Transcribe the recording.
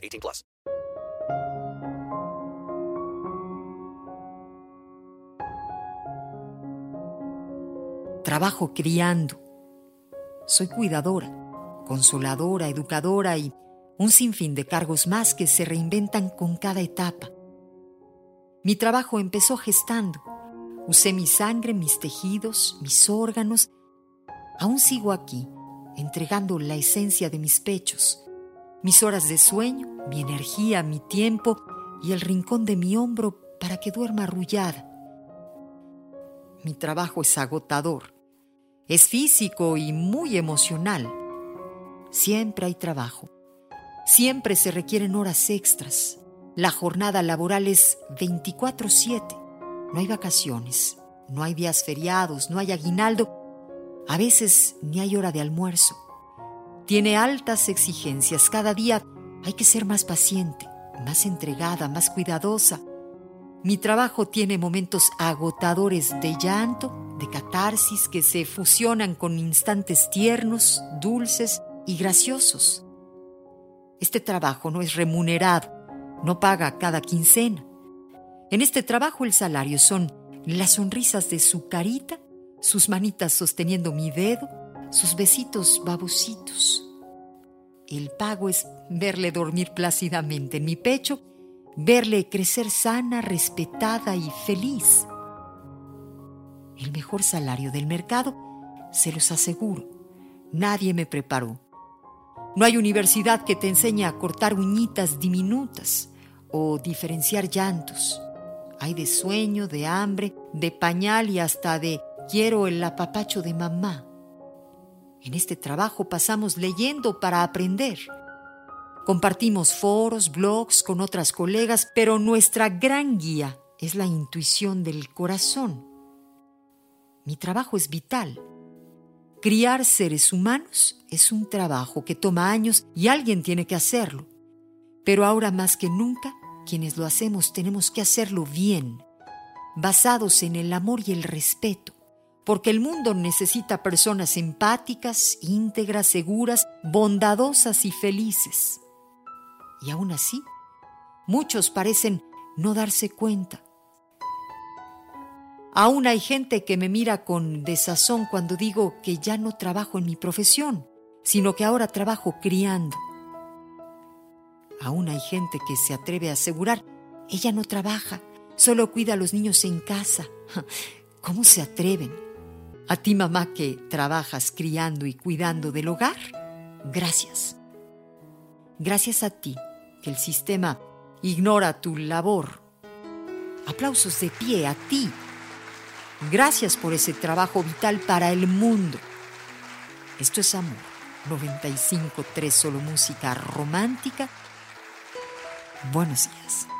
18 plus. Trabajo criando. Soy cuidadora, consoladora, educadora y un sinfín de cargos más que se reinventan con cada etapa. Mi trabajo empezó gestando. Usé mi sangre, mis tejidos, mis órganos. Aún sigo aquí, entregando la esencia de mis pechos, mis horas de sueño, mi energía, mi tiempo y el rincón de mi hombro para que duerma arrullada. Mi trabajo es agotador, es físico y muy emocional. Siempre hay trabajo, siempre se requieren horas extras, la jornada laboral es 24/7. No hay vacaciones, no hay días feriados, no hay aguinaldo, a veces ni hay hora de almuerzo. Tiene altas exigencias. Cada día hay que ser más paciente, más entregada, más cuidadosa. Mi trabajo tiene momentos agotadores de llanto, de catarsis que se fusionan con instantes tiernos, dulces y graciosos. Este trabajo no es remunerado no paga cada quincena. En este trabajo el salario son las sonrisas de su carita, sus manitas sosteniendo mi dedo, sus besitos babositos. El pago es verle dormir plácidamente en mi pecho, verle crecer sana, respetada y feliz. El mejor salario del mercado, se los aseguro. Nadie me preparó. No hay universidad que te enseñe a cortar uñitas diminutas o diferenciar llantos. Hay de sueño, de hambre, de pañal y hasta de quiero el apapacho de mamá. En este trabajo pasamos leyendo para aprender. Compartimos foros, blogs con otras colegas, pero nuestra gran guía es la intuición del corazón. Mi trabajo es vital. Criar seres humanos es un trabajo que toma años y alguien tiene que hacerlo. Pero ahora más que nunca quienes lo hacemos tenemos que hacerlo bien, basados en el amor y el respeto, porque el mundo necesita personas empáticas, íntegras, seguras, bondadosas y felices. Y aún así, muchos parecen no darse cuenta. Aún hay gente que me mira con desazón cuando digo que ya no trabajo en mi profesión, sino que ahora trabajo criando Aún hay gente que se atreve a asegurar, ella no trabaja, solo cuida a los niños en casa. ¿Cómo se atreven? A ti, mamá, que trabajas criando y cuidando del hogar, gracias. Gracias a ti, que el sistema ignora tu labor. Aplausos de pie a ti. Gracias por ese trabajo vital para el mundo. Esto es amor. 95.3 solo música romántica Buenos días.